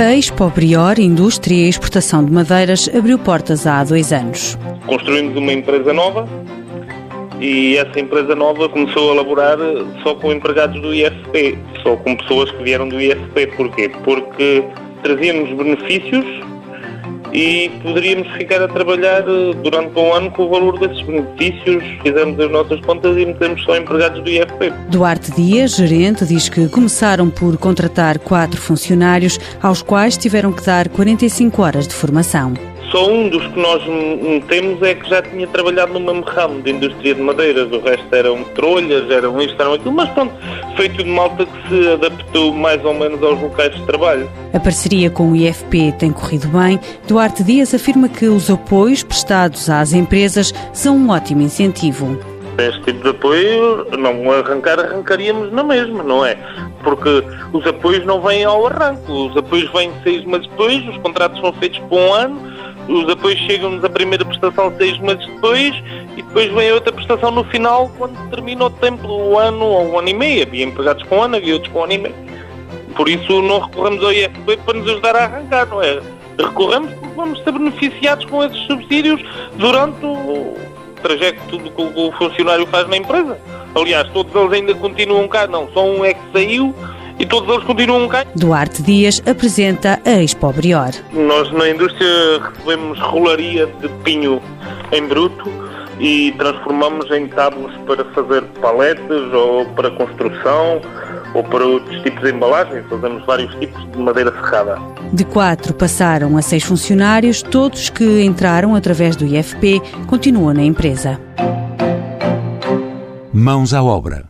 A Expo Brior Indústria e Exportação de Madeiras abriu portas há dois anos. Construímos uma empresa nova e essa empresa nova começou a laborar só com empregados do IFP, só com pessoas que vieram do IFP. Porquê? Porque trazíamos benefícios e poderíamos ficar a trabalhar eh, durante um ano com o valor desses benefícios, fizemos as nossas contas e metemos só empregados do IFP. Duarte Dias, gerente, diz que começaram por contratar quatro funcionários, aos quais tiveram que dar 45 horas de formação. Só um dos que nós temos é que já tinha trabalhado no mesmo ramo de indústria de madeiras, o resto eram trolhas, eram isto, eram aquilo, mas pronto, feito de malta que se adaptou mais ou menos aos locais de trabalho. A parceria com o IFP tem corrido bem. Duarte Dias afirma que os apoios prestados às empresas são um ótimo incentivo. Este tipo de apoio, não arrancar, arrancaríamos na mesma, não é? Porque os apoios não vêm ao arranco, os apoios vêm seis meses depois, os contratos são feitos por um ano, os apoios chegam-nos a primeira prestação seis meses depois e depois vem outra prestação no final quando termina o tempo, o ano ou um ano e meio. Havia empregados com um ano, havia outros com um ano e meio. Por isso não recorremos ao IFP para nos ajudar a arrancar, não é? Recorremos porque vamos ser beneficiados com esses subsídios durante o trajeto que o funcionário faz na empresa. Aliás, todos eles ainda continuam cá, não, só um é que saiu e todos eles continuam cá. Duarte Dias apresenta a Expo Brior. Nós na indústria recebemos rolaria de pinho em bruto e transformamos em tábuas para fazer paletes ou para construção ou para outros tipos de embalagens. Fazemos vários tipos de madeira ferrada. De quatro passaram a seis funcionários, todos que entraram através do IFP continuam na empresa. Mãos à obra